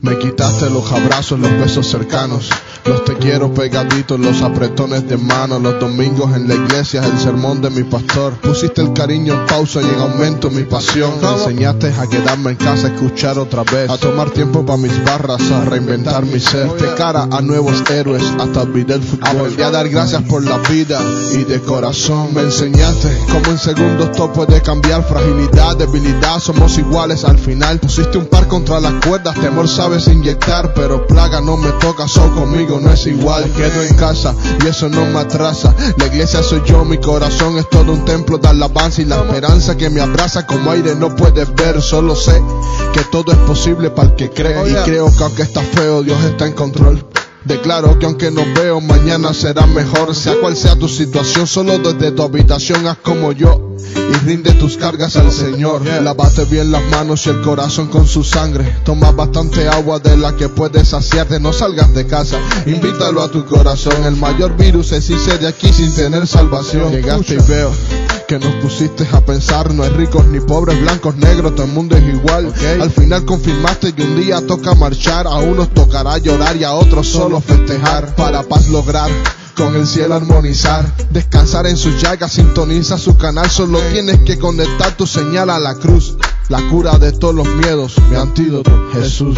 Me quitaste los abrazos, los besos cercanos. Los te quiero pegaditos, los apretones de mano. Los domingos en la iglesia, el sermón de mi pastor. Pusiste el cariño en pausa y en aumento mi pasión. Me enseñaste a quedarme en casa, a escuchar otra vez. A tomar tiempo para mis barras, a reinventar mi ser. De cara a nuevos héroes, hasta olvidé el fútbol. Y a dar gracias por la vida y de corazón. Me enseñaste cómo en segundos todo puede cambiar. Fragilidad, debilidad, somos iguales al final. Pusiste un par contra las cuerdas, temor sabes inyectar. Pero plaga no me toca, solo conmigo no es igual. Quedo en casa y eso no me atrasa. La iglesia soy yo, mi corazón es todo un templo de alabanza y la esperanza que me abraza como aire no puedes ver. Solo sé que todo es posible para el que cree. Y creo que aunque está feo, Dios está en control. Declaro que aunque no veo, mañana será mejor. Sea cual sea tu situación, solo desde tu habitación haz como yo. Y rinde tus cargas al Señor. Lávate bien las manos y el corazón con su sangre. Toma bastante agua de la que puedes saciarte. No salgas de casa, invítalo a tu corazón. El mayor virus es irse de aquí sin tener salvación. Llegaste y veo que nos pusiste a pensar. No hay ricos ni pobres, blancos, negros, todo el mundo es igual. Al final confirmaste que un día toca marchar. A unos tocará llorar y a otros solo festejar. Para paz lograr con el cielo armonizar, descansar en sus llagas, sintoniza su canal, solo tienes que conectar tu señal a la cruz, la cura de todos los miedos, mi antídoto, Jesús.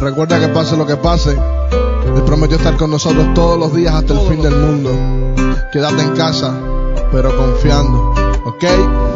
Recuerda que pase lo que pase, Él prometió estar con nosotros todos los días hasta el fin del mundo. Quédate en casa, pero confiando, ¿ok?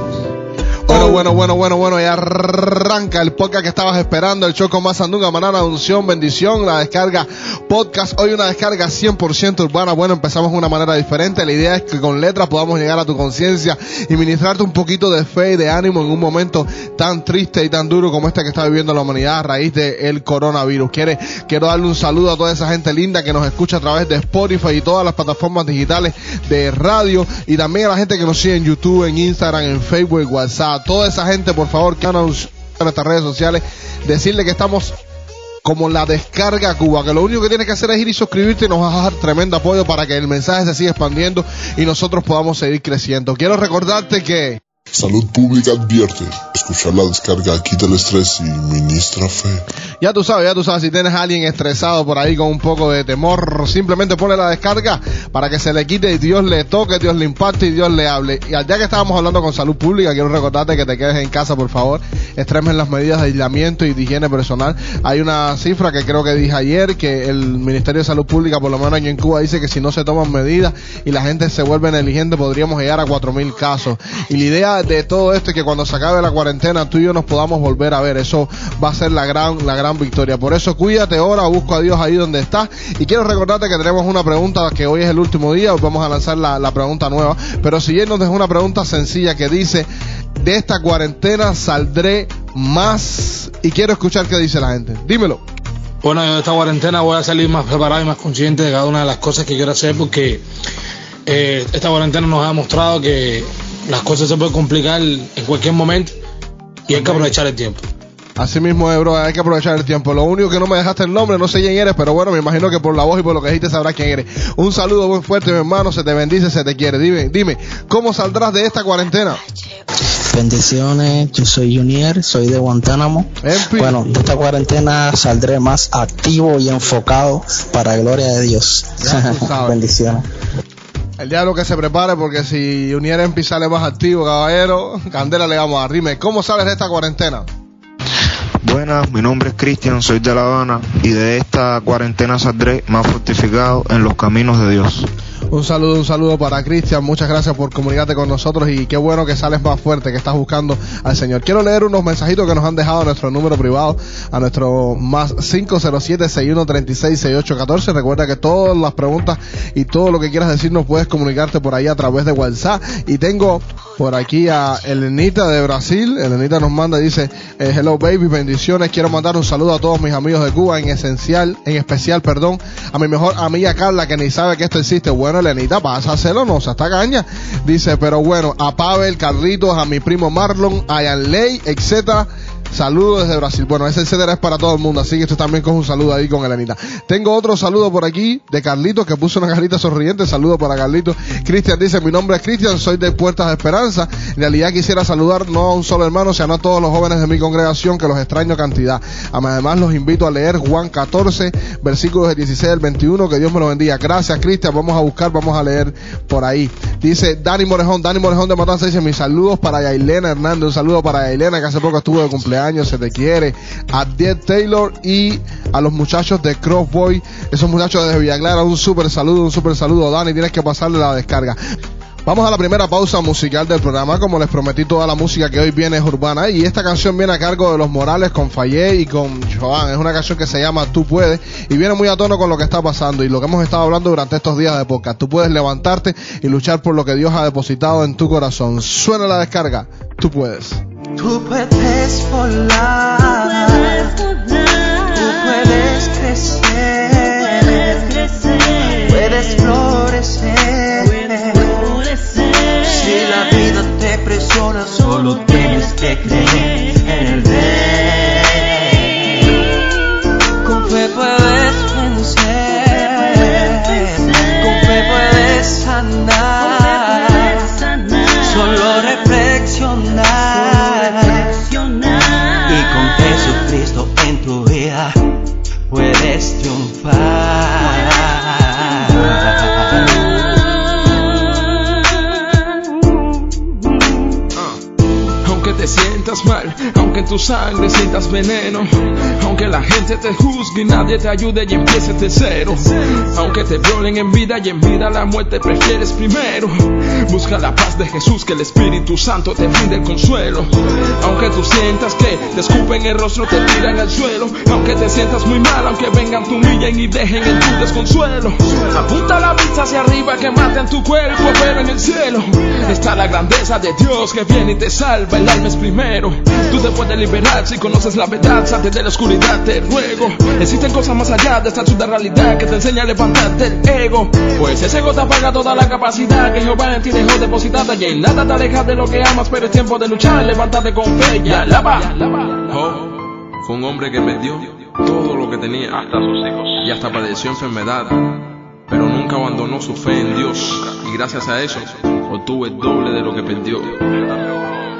Bueno, bueno, bueno, bueno, bueno, y arranca el podcast que estabas esperando, el Choco más Sandunga, manana, unción, bendición, la descarga podcast, hoy una descarga 100% urbana, bueno, empezamos de una manera diferente, la idea es que con letras podamos llegar a tu conciencia y ministrarte un poquito de fe y de ánimo en un momento tan triste y tan duro como este que está viviendo la humanidad a raíz del coronavirus. Quiere, quiero darle un saludo a toda esa gente linda que nos escucha a través de Spotify y todas las plataformas digitales de radio y también a la gente que nos sigue en YouTube, en Instagram, en Facebook, en WhatsApp, toda esa gente, por favor, que nos en nuestras redes sociales, decirle que estamos como la descarga Cuba, que lo único que tienes que hacer es ir y suscribirte y nos vas a dar tremendo apoyo para que el mensaje se siga expandiendo y nosotros podamos seguir creciendo. Quiero recordarte que Salud Pública advierte, escuchar la descarga quita el estrés y ministra fe. Ya tú sabes, ya tú sabes, si tienes a alguien estresado por ahí con un poco de temor, simplemente ponle la descarga para que se le quite y Dios le toque, Dios le impacte y Dios le hable. Y día que estábamos hablando con salud pública, quiero recordarte que te quedes en casa, por favor, extremen las medidas de aislamiento y de higiene personal. Hay una cifra que creo que dije ayer, que el Ministerio de Salud Pública, por lo menos aquí en Cuba, dice que si no se toman medidas y la gente se vuelve negligente, podríamos llegar a 4.000 casos. Y la idea de todo esto es que cuando se acabe la cuarentena, tú y yo nos podamos volver a ver. Eso va a ser la gran, la gran victoria. Por eso cuídate ahora, busco a Dios ahí donde estás. Y quiero recordarte que tenemos una pregunta que hoy es el último día, hoy vamos a lanzar la, la pregunta nueva. Pero si él nos dejó una pregunta sencilla que dice, de esta cuarentena saldré más. Y quiero escuchar qué dice la gente. Dímelo. Bueno, en esta cuarentena voy a salir más preparado y más consciente de cada una de las cosas que quiero hacer porque eh, esta cuarentena nos ha demostrado que las cosas se pueden complicar en cualquier momento y hay que aprovechar el tiempo. Así mismo, eh, bro, hay que aprovechar el tiempo. Lo único que no me dejaste el nombre, no sé quién eres, pero bueno, me imagino que por la voz y por lo que dijiste sabrás quién eres. Un saludo muy fuerte, mi hermano, se te bendice, se te quiere. Dime, dime, ¿cómo saldrás de esta cuarentena? Bendiciones, yo soy Junior, soy de Guantánamo. Bueno, de esta cuarentena saldré más activo y enfocado para gloria de Dios. Bendiciones. El diablo que se prepare porque si Uniera Empi sale más activo, caballero, candela le vamos a dar. Dime, ¿cómo sales de esta cuarentena? Buenas, mi nombre es Cristian, soy de La Habana y de esta cuarentena saldré más fortificado en los caminos de Dios. Un saludo, un saludo para Cristian. Muchas gracias por comunicarte con nosotros y qué bueno que sales más fuerte, que estás buscando al Señor. Quiero leer unos mensajitos que nos han dejado a nuestro número privado, a nuestro más 507-6136-6814. Recuerda que todas las preguntas y todo lo que quieras decirnos puedes comunicarte por ahí a través de WhatsApp. Y tengo por aquí a Elenita de Brasil. Elenita nos manda dice, eh, hello baby, bendiciones. Quiero mandar un saludo a todos mis amigos de Cuba, en esencial, en especial, perdón, a mi mejor amiga Carla que ni sabe que esto existe. Bueno, Elenita, vas a hacerlo, no se está caña. Dice, pero bueno, a Pavel, Carlitos, a mi primo Marlon, a Yanley, etcétera. Saludos desde Brasil. Bueno, ese etcétera es para todo el mundo, así que tú también coge un saludo ahí con Elenita. Tengo otro saludo por aquí de Carlitos que puso una carita sonriente. Saludo para Carlitos. Cristian dice, mi nombre es Cristian, soy de Puertas de Esperanza. En realidad quisiera saludar no a un solo hermano, sino a todos los jóvenes de mi congregación que los extraño cantidad. Además los invito a leer Juan 14, versículos del 16 al 21. Que Dios me lo bendiga. Gracias Cristian, vamos a buscar, vamos a leer por ahí. Dice Dani Morejón, Dani Morejón de Matanza dice, mis saludos para Yailena Hernández, un saludo para Yailena que hace poco estuvo de cumpleaños, se te quiere. A Diet Taylor y a los muchachos de Crossboy, esos muchachos de Villa Clara, un súper saludo, un súper saludo. Dani, tienes que pasarle la descarga. Vamos a la primera pausa musical del programa. Como les prometí, toda la música que hoy viene es urbana. Y esta canción viene a cargo de los Morales con Fayé y con Joan. Es una canción que se llama Tú puedes. Y viene muy a tono con lo que está pasando y lo que hemos estado hablando durante estos días de podcast. Tú puedes levantarte y luchar por lo que Dios ha depositado en tu corazón. Suena la descarga. Tú puedes. Tú puedes volar. Tú puedes crecer. Puedes florecer. Si la vida te presiona, solo tienes que creer sangre sientas veneno, aunque la gente te juzgue y nadie te ayude y empieces de cero, aunque te violen en vida y en vida la muerte prefieres primero, busca la paz de Jesús que el Espíritu Santo te brinde el consuelo, aunque tú sientas que te escupen el rostro, te tiran al suelo, aunque te sientas muy mal, aunque vengan, te humillen y dejen en tu desconsuelo, apunta la vista hacia arriba que maten tu cuerpo, pero en el cielo está la grandeza de Dios que viene y te salva, el alma es primero. Tú te puedes liberar si conoces la verdad, salte de la oscuridad, te ruego. Existen cosas más allá de esta absurda realidad que te enseña a levantarte el ego. Pues ese ego te apaga toda la capacidad que Jehová en ti dejó depositada y en nada te aleja de lo que amas, pero es tiempo de luchar, levántate con fe y alaba. Job fue un hombre que perdió todo lo que tenía, hasta sus hijos, y hasta padeció enfermedad, pero nunca abandonó su fe en Dios, y gracias a eso obtuvo el doble de lo que perdió.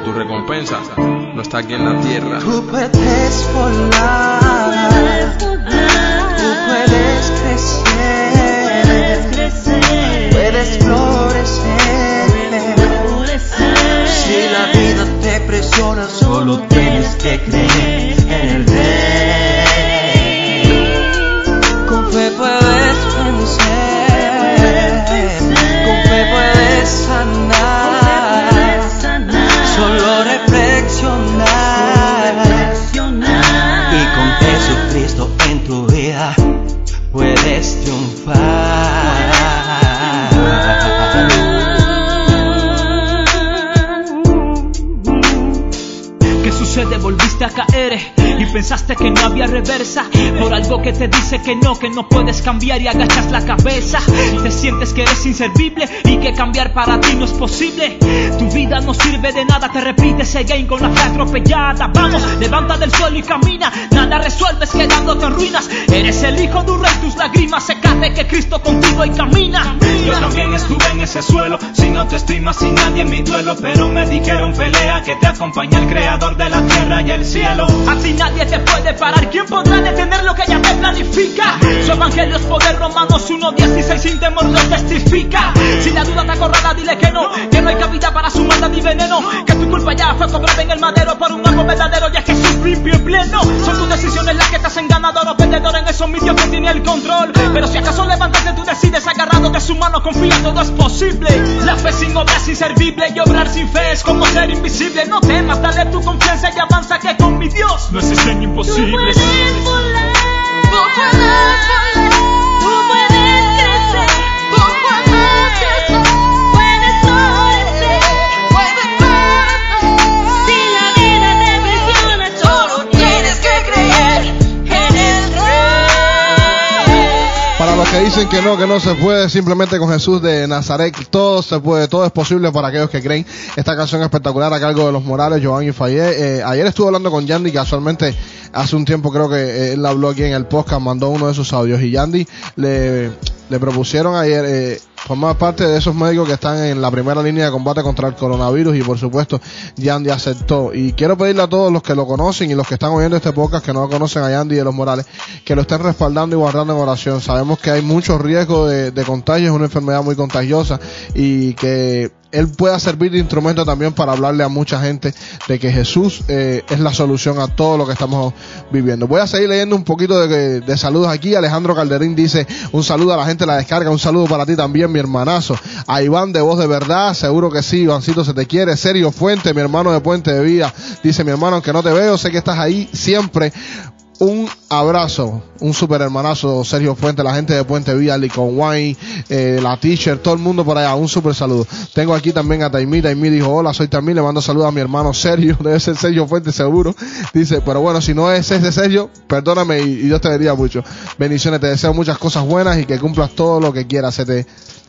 Tu recompensa no está aquí en la tierra. Tú puedes volar. Tú puedes crecer. Puedes florecer. Si la vida te presiona, solo tienes que creer en el rey. Pensaste que no había reversa por algo que te dice que no, que no puedes cambiar y agachas la cabeza. Te sientes que eres inservible y que cambiar para ti no es posible. Tu vida no sirve de nada, te repites ese game con la fe atropellada. Vamos, levanta del suelo y camina. Nada resuelves quedándote en ruinas. Eres el hijo de un rey, tus lágrimas secate que Cristo contigo y camina. Yo también estuve en ese suelo, sin autoestima, sin nadie en mi duelo, pero me dijeron pelea que te acompaña el creador de la tierra y el cielo. Así nadie te puede parar. ¿Quién podrá detener lo que ella te planifica? Su evangelio es poder, Romanos 1.16 sin temor lo testifica. Si la duda te acorrala, dile que no, que no hay cabida para madero por un amor verdadero, ya que Jesús limpio y pleno. Son tus decisiones las que te hacen ganador o perdedor en esos mi Dios que tiene el control. Pero si acaso levantaste, tú decides agarrado de su mano, confía, todo es posible. La fe sin obra es inservible y obrar sin fe es como ser invisible. No temas, dale tu confianza y avanza que con mi Dios no existen imposibles. Tú puedes volar, que dicen que no, que no se puede, simplemente con Jesús de Nazaret todo se puede, todo es posible para aquellos que creen. Esta canción espectacular a cargo de los Morales, Giovanni Fayet. Eh, ayer estuve hablando con Yandy, casualmente hace un tiempo creo que eh, él habló aquí en el podcast, mandó uno de sus audios y Yandy le, le propusieron ayer eh, formar parte de esos médicos que están en la primera línea de combate contra el coronavirus y por supuesto Yandy aceptó. Y quiero pedirle a todos los que lo conocen y los que están oyendo este podcast que no conocen a Yandy de los Morales, que lo estén respaldando y guardando en oración. Sabemos que hay mucho riesgo de, contagio, es una enfermedad muy contagiosa y que él pueda servir de instrumento también para hablarle a mucha gente de que Jesús eh, es la solución a todo lo que estamos viviendo. Voy a seguir leyendo un poquito de, de, saludos aquí. Alejandro Calderín dice un saludo a la gente la descarga, un saludo para ti también, mi hermanazo. A Iván de Voz de Verdad, seguro que sí, Ivancito se te quiere. Sergio Fuente, mi hermano de Puente de Vida, dice mi hermano, aunque no te veo, sé que estás ahí siempre un abrazo, un super hermanazo, Sergio Fuente, la gente de Puente Vía, Licon Wine, eh, la teacher, todo el mundo por allá, un super saludo. Tengo aquí también a Taimí, Taimí dijo, hola, soy Taimí, le mando saludos a mi hermano Sergio, debe ser Sergio Fuente seguro. Dice, pero bueno, si no es ese Sergio, perdóname y, y Dios te bendiga mucho. Bendiciones, te deseo muchas cosas buenas y que cumplas todo lo que quieras, se te,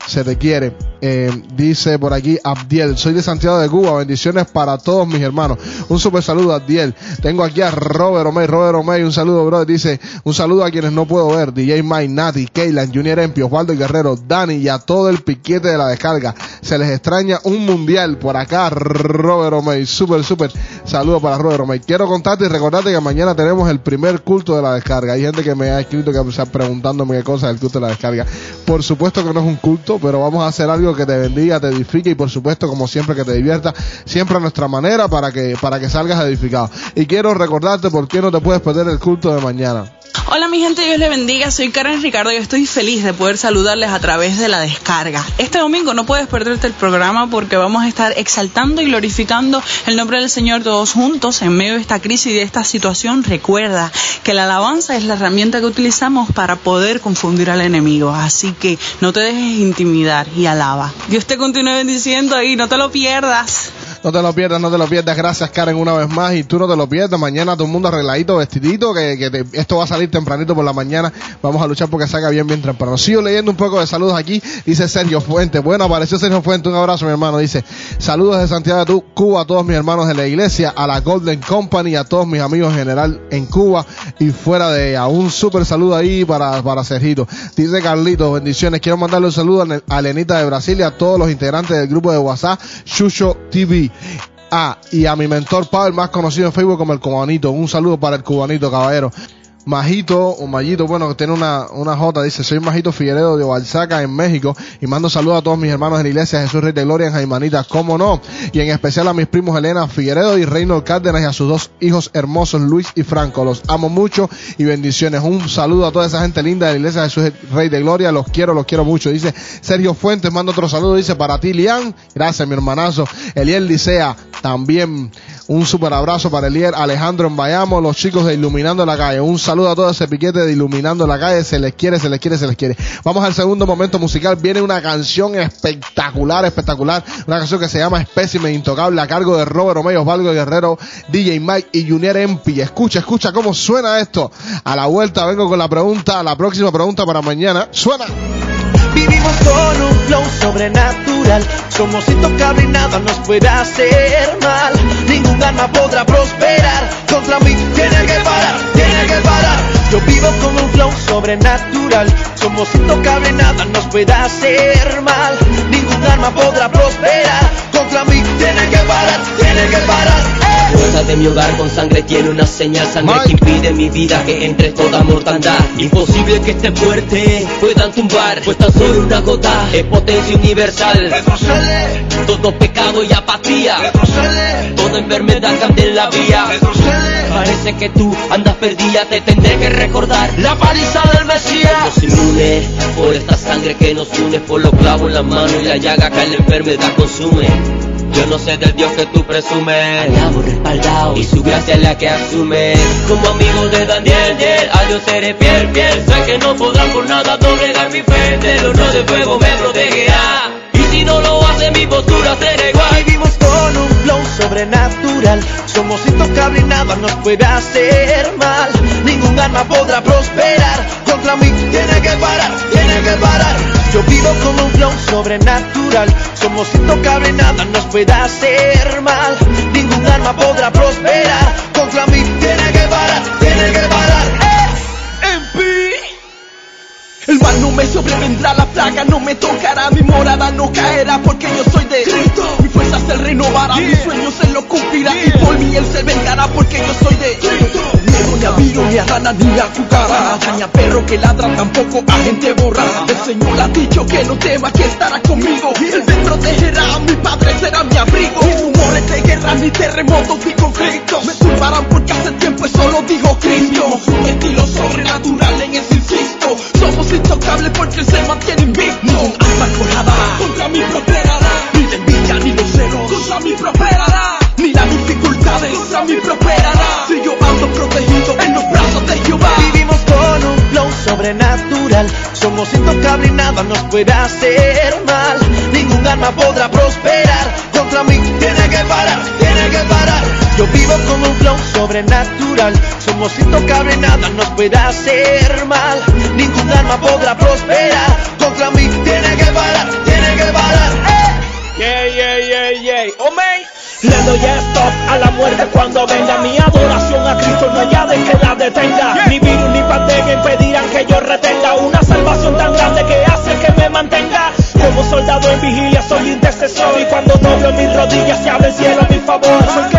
se te quiere. Eh, dice por aquí Abdiel, soy de Santiago de Cuba, bendiciones para todos mis hermanos. Un super saludo Abdiel. Tengo aquí a Robert Omey, Robert Omey, un saludo brother, dice, un saludo a quienes no puedo ver, DJ Mike, Nati, Keylan, Junior Empio, Osvaldo Guerrero, Dani y a todo el piquete de la descarga. Se les extraña un mundial por acá, Robert Omey, super, super saludo para Robert Omey. Quiero contarte y recordarte que mañana tenemos el primer culto de la descarga. Hay gente que me ha escrito que está preguntándome qué cosa es el culto de la descarga. Por supuesto que no es un culto, pero vamos a hacer algo que te bendiga, te edifique y por supuesto, como siempre, que te divierta, siempre a nuestra manera para que, para que salgas edificado. Y quiero recordarte por qué no te puedes perder el culto de mañana. Hola mi gente, Dios les bendiga, soy Karen Ricardo y estoy feliz de poder saludarles a través de la descarga. Este domingo no puedes perderte el programa porque vamos a estar exaltando y glorificando el nombre del Señor todos juntos en medio de esta crisis y de esta situación. Recuerda que la alabanza es la herramienta que utilizamos para poder confundir al enemigo, así que no te dejes intimidar y alaba. Dios te continúe bendiciendo y no te lo pierdas. No te lo pierdas, no te lo pierdas. Gracias, Karen, una vez más. Y tú no te lo pierdas. Mañana todo el mundo arregladito, vestidito, que, esto va a salir tempranito por la mañana. Vamos a luchar porque salga bien, bien temprano. Sigo leyendo un poco de saludos aquí. Dice Sergio Fuente. Bueno, apareció Sergio Fuente. Un abrazo, mi hermano. Dice, saludos de Santiago de Cuba a todos mis hermanos de la iglesia, a la Golden Company, a todos mis amigos en general en Cuba y fuera de ella. Un súper saludo ahí para, para Sergito. Dice Carlito, bendiciones. Quiero mandarle un saludo a Lenita de Brasil y a todos los integrantes del grupo de WhatsApp, Chucho TV. Ah, y a mi mentor Pablo, más conocido en Facebook como el Cubanito. Un saludo para el Cubanito, caballero. Majito o Mayito, bueno, que tiene una, una J, dice, soy Majito Figueredo de Oaxaca en México y mando saludos a todos mis hermanos de la iglesia Jesús Rey de Gloria en Jaimanita, cómo no, y en especial a mis primos Elena Figueredo y Reino Cárdenas y a sus dos hijos hermosos Luis y Franco, los amo mucho y bendiciones, un saludo a toda esa gente linda de la iglesia Jesús Rey de Gloria, los quiero, los quiero mucho, dice Sergio Fuentes, mando otro saludo, dice para ti Lian, gracias mi hermanazo, Eliel Licea, también un super abrazo para Elier Alejandro en Bayamo, los chicos de Iluminando la Calle. Un saludo a todo ese piquete de Iluminando la Calle. Se les quiere, se les quiere, se les quiere. Vamos al segundo momento musical. Viene una canción espectacular, espectacular. Una canción que se llama Espécimen Intocable a cargo de Robert Romeo, Osvaldo Guerrero, DJ Mike y Junior Empi. Escucha, escucha cómo suena esto. A la vuelta vengo con la pregunta, la próxima pregunta para mañana. Suena. Vivimos con un flow sobrenatural. Somos intocables y nada nos puede hacer mal. Ningún arma podrá prosperar. Contra mí tiene que parar, tiene que parar. Yo vivo con un flow sobrenatural. Somos intocables y nada nos puede hacer mal. Ningún arma podrá prosperar. Contra mí tiene que parar, tiene que parar. La puerta de mi hogar con sangre tiene una señal, sangre que impide mi vida que entre toda mortandad. Imposible que este fuerte puedan tumbar, pues tan solo una gota es potencia universal. Retrocede, Todo pecado y apatía, retrocede, toda enfermedad cambia en la vía. retrocede. Parece que tú andas perdida, te tendré que recordar la paliza del Mesías. Somos inmunes por esta sangre que nos une, por los clavos en la mano y la llaga que la enfermedad consume. Yo no sé del Dios que tú presumes, andamos respaldados y su gracia es la que asume. Como amigo de Daniel, Diel, a Dios seré fiel, fiel. Sé que no podrán por nada doblegar mi fe, del horno de fuego me protegerá. Y si no lo hace, mi postura será igual. Vivimos con un flow sobrenatural. Somos intocables y nada nos puede hacer mal. Ningún arma podrá prosperar. Contra mí tiene que parar, tiene que parar. Yo vivo con un flow sobrenatural. Somos intocables nada nos puede hacer mal. Ningún arma podrá prosperar. Contra mí tiene que parar, tiene que parar. ¡Eh! MP. El mal no me sobrevendrá, la plaga no me tocará, mi morada no caerá porque yo soy de Cristo. Mi fuerza se renovará, mi sueño se lo cumplirá y por mí él se vengará porque yo soy de. Miedo ni a virus, ni a rana, ni a cucaracha, ni a perro que ladra, tampoco a gente borracha. El Señor ha dicho que no tema, que estará conmigo. Él me protegerá, mi padre será mi abrigo. Mis rumores de guerra, ni terremotos, ni conflictos. Me turbarán porque hace tiempo eso lo dijo Cristo. Un estilo sobrenatural en ese insisto. Somos intocables porque él se mantiene invicto. Arma forjada contra mí prosperará. Ni los celos contra mí prosperará. Ni las dificultades contra mí prosperará. Si yo ando protegido en los brazos de Jehová. Vivimos con un flow sobrenatural. Somos intocables y nada nos puede hacer mal. Ningún arma podrá prosperar. Contra mí tiene que parar, tiene que parar. Yo vivo con un flow sobrenatural. Somos intocables y nada nos puede hacer mal. Ningún arma podrá prosperar. Contra mí tiene que parar, tiene que parar. Yeah, yeah, yeah, yeah. Oh, man. Le doy stop a la muerte cuando venga mi adoración a Cristo, no haya de que la detenga. Ni virus ni pandemia impedirán que yo retenga una salvación tan grande que hace que me mantenga. Como soldado en vigilia soy intercesor y cuando doblo mis rodillas se abre el cielo a mi favor. Soy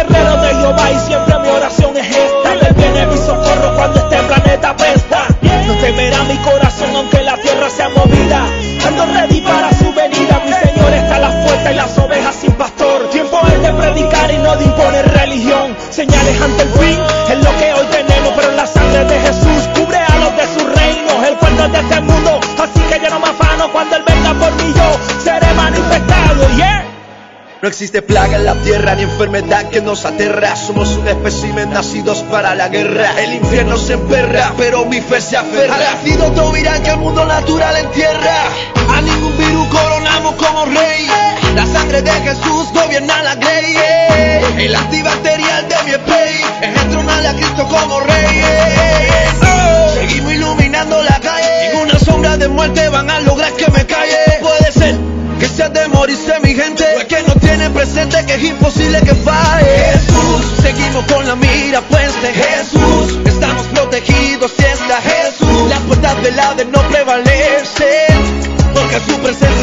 existe plaga en la tierra ni enfermedad que nos aterra. Somos un espécimen nacidos para la guerra. El infierno se emperra, pero mi fe se aferra. Al antídoto virá que el mundo natural entierra. A ningún virus coronamos como rey. La sangre de Jesús gobierna la grey. El antibacterial de mi spray es entronarle a Cristo como rey. Seguimos iluminando la calle. Ninguna sombra de muerte van a lograr que me calle. Puede ser que se atemorice mi gente Pues que no tiene presente que es imposible que falle. Jesús, seguimos con la mira puesta en Jesús Estamos protegidos si está Jesús Las puertas del Hades no prevalecen Porque su presencia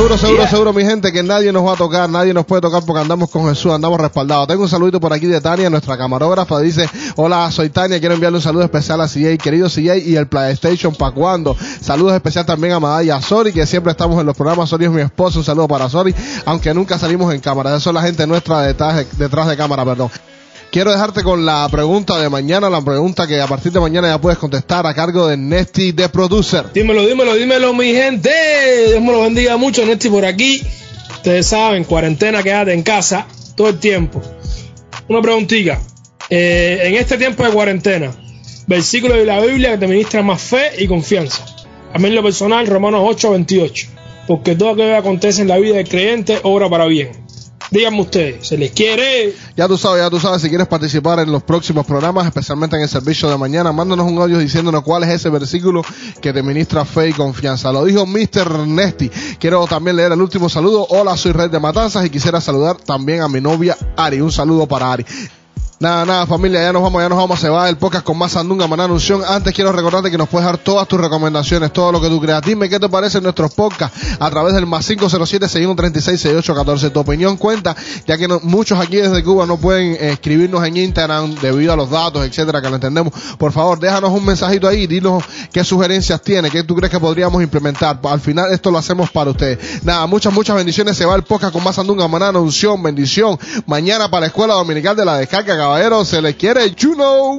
Seguro, seguro, Yeah. seguro, mi gente, que nadie nos va a tocar, nadie nos puede tocar porque andamos con Jesús, andamos respaldados. Tengo un saludito por aquí de Tania, nuestra camarógrafa. Dice, hola, soy Tania, quiero enviarle un saludo especial a CJ, querido CJ, y el PlayStation, ¿pa' cuando? Saludos especial también a Madaya y a Sori, que siempre estamos en los programas. Sori es mi esposo, un saludo para Sori, aunque nunca salimos en cámara. Eso es la gente nuestra detrás de, detrás de cámara, perdón. Quiero dejarte con la pregunta de mañana, la pregunta que a partir de mañana ya puedes contestar a cargo de Nesty de Producer. Dímelo, dímelo, dímelo, mi gente. Dios me lo bendiga mucho, Nesti por aquí. Ustedes saben, cuarentena, quédate en casa todo el tiempo. Una preguntita. Eh, en este tiempo de cuarentena, versículo de la Biblia que te ministra más fe y confianza. A mí en lo personal, Romanos 8, 28. Porque todo aquello que acontece en la vida del creyente obra para bien. Díganme ustedes, ¿se les quiere? Ya tú sabes, ya tú sabes, si quieres participar en los próximos programas, especialmente en el servicio de mañana, mándanos un audio diciéndonos cuál es ese versículo que te ministra fe y confianza. Lo dijo Mr. Nesty. Quiero también leer el último saludo. Hola, soy Red de Matanzas y quisiera saludar también a mi novia Ari. Un saludo para Ari. Nada, nada, familia, ya nos vamos, ya nos vamos, se va el podcast con más Sandunga, Maná Unción. Antes quiero recordarte que nos puedes dar todas tus recomendaciones, todo lo que tú creas. Dime qué te parece nuestros podcasts a través del más 507 6136 6814 Tu opinión cuenta, ya que muchos aquí desde Cuba no pueden eh, escribirnos en Instagram debido a los datos, etcétera, que lo entendemos. Por favor, déjanos un mensajito ahí, dinos qué sugerencias tiene, qué tú crees que podríamos implementar. Al final esto lo hacemos para ustedes. Nada, muchas, muchas bendiciones. Se va el podcast con más Sandunga, Maná Unción, bendición. Mañana para la Escuela Dominical de la Descarga, caballero, se le quiere Juno.